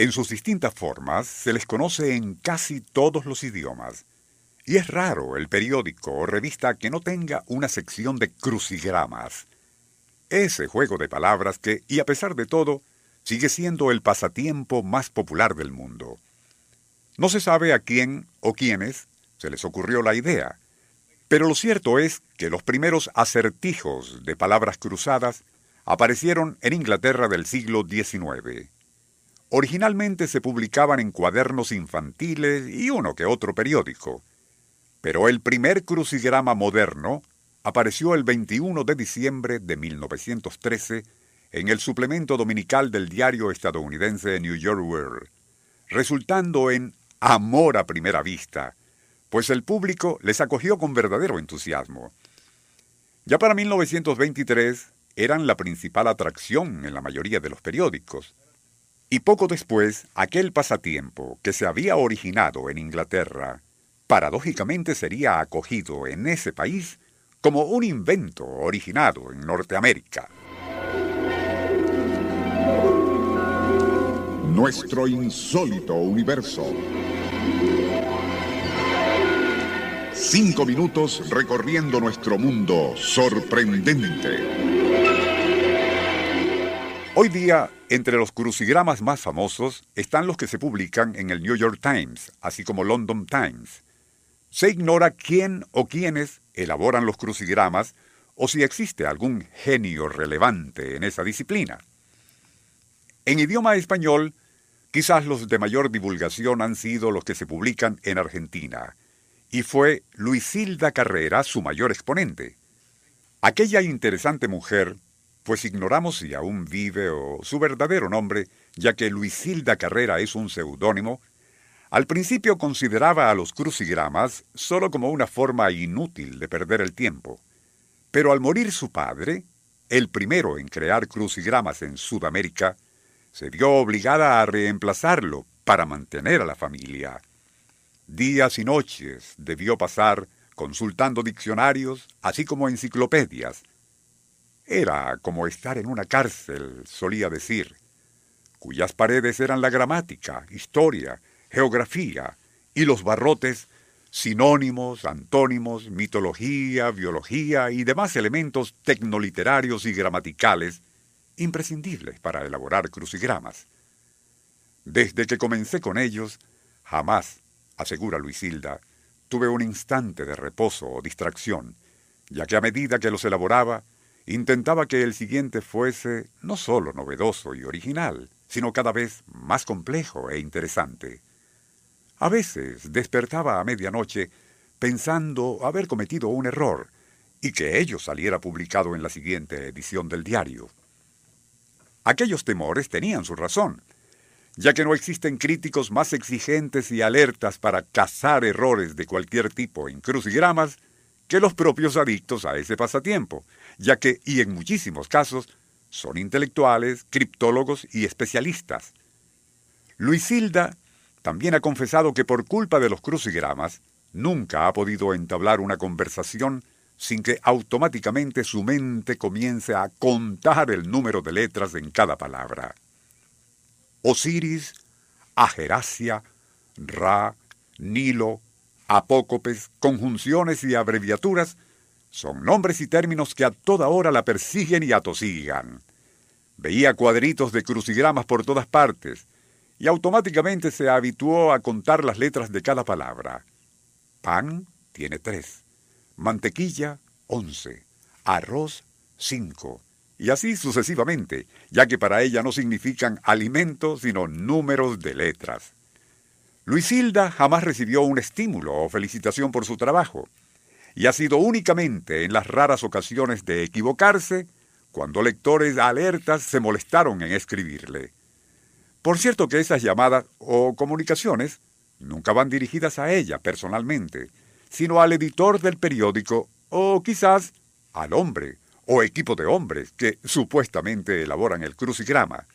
En sus distintas formas se les conoce en casi todos los idiomas. Y es raro el periódico o revista que no tenga una sección de crucigramas. Ese juego de palabras que, y a pesar de todo, sigue siendo el pasatiempo más popular del mundo. No se sabe a quién o quiénes se les ocurrió la idea, pero lo cierto es que los primeros acertijos de palabras cruzadas aparecieron en Inglaterra del siglo XIX. Originalmente se publicaban en cuadernos infantiles y uno que otro periódico, pero el primer crucigrama moderno apareció el 21 de diciembre de 1913 en el suplemento dominical del diario estadounidense New York World, resultando en amor a primera vista, pues el público les acogió con verdadero entusiasmo. Ya para 1923 eran la principal atracción en la mayoría de los periódicos, y poco después aquel pasatiempo que se había originado en Inglaterra, paradójicamente sería acogido en ese país como un invento originado en Norteamérica. Nuestro insólito universo. Cinco minutos recorriendo nuestro mundo sorprendente. Hoy día, entre los crucigramas más famosos están los que se publican en el New York Times, así como London Times. Se ignora quién o quiénes elaboran los crucigramas o si existe algún genio relevante en esa disciplina. En idioma español, quizás los de mayor divulgación han sido los que se publican en Argentina, y fue Luisilda Carrera su mayor exponente. Aquella interesante mujer, pues ignoramos si aún vive o su verdadero nombre, ya que Luisilda Carrera es un seudónimo, al principio consideraba a los crucigramas solo como una forma inútil de perder el tiempo. Pero al morir su padre, el primero en crear crucigramas en Sudamérica, se vio obligada a reemplazarlo para mantener a la familia. Días y noches debió pasar consultando diccionarios, así como enciclopedias. Era como estar en una cárcel, solía decir, cuyas paredes eran la gramática, historia, geografía y los barrotes, sinónimos, antónimos, mitología, biología y demás elementos tecnoliterarios y gramaticales imprescindibles para elaborar crucigramas. Desde que comencé con ellos, jamás, asegura Luisilda, tuve un instante de reposo o distracción, ya que a medida que los elaboraba, intentaba que el siguiente fuese no solo novedoso y original, sino cada vez más complejo e interesante. A veces despertaba a medianoche pensando haber cometido un error y que ello saliera publicado en la siguiente edición del diario. Aquellos temores tenían su razón, ya que no existen críticos más exigentes y alertas para cazar errores de cualquier tipo en crucigramas que los propios adictos a ese pasatiempo, ya que, y en muchísimos casos, son intelectuales, criptólogos y especialistas. Luisilda también ha confesado que por culpa de los crucigramas nunca ha podido entablar una conversación sin que automáticamente su mente comience a contar el número de letras en cada palabra. Osiris, Ageracia, Ra, Nilo, apócopes, conjunciones y abreviaturas son nombres y términos que a toda hora la persiguen y atosigan. Veía cuadritos de crucigramas por todas partes, y automáticamente se habituó a contar las letras de cada palabra. Pan tiene tres, mantequilla once, arroz cinco, y así sucesivamente, ya que para ella no significan alimentos sino números de letras. Luisilda jamás recibió un estímulo o felicitación por su trabajo, y ha sido únicamente en las raras ocasiones de equivocarse cuando lectores alertas se molestaron en escribirle. Por cierto que esas llamadas o comunicaciones nunca van dirigidas a ella personalmente, sino al editor del periódico o quizás al hombre o equipo de hombres que supuestamente elaboran el crucigrama,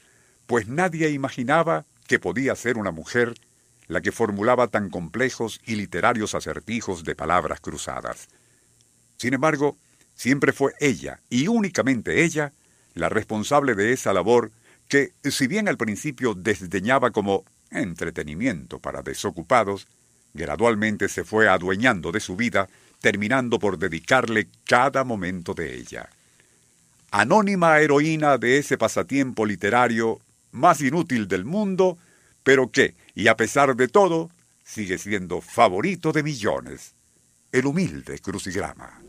pues nadie imaginaba que podía ser una mujer la que formulaba tan complejos y literarios acertijos de palabras cruzadas. Sin embargo, siempre fue ella, y únicamente ella, la responsable de esa labor que, si bien al principio desdeñaba como entretenimiento para desocupados, gradualmente se fue adueñando de su vida, terminando por dedicarle cada momento de ella. Anónima heroína de ese pasatiempo literario más inútil del mundo, pero que, y a pesar de todo, sigue siendo favorito de millones, el humilde crucigrama.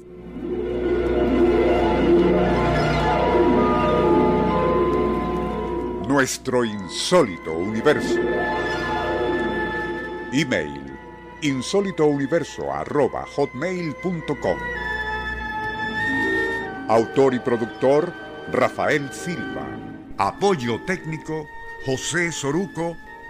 Nuestro insólito universo. Email insólitouniverso.hotmail.com Autor y productor Rafael Silva. Apoyo técnico José Soruco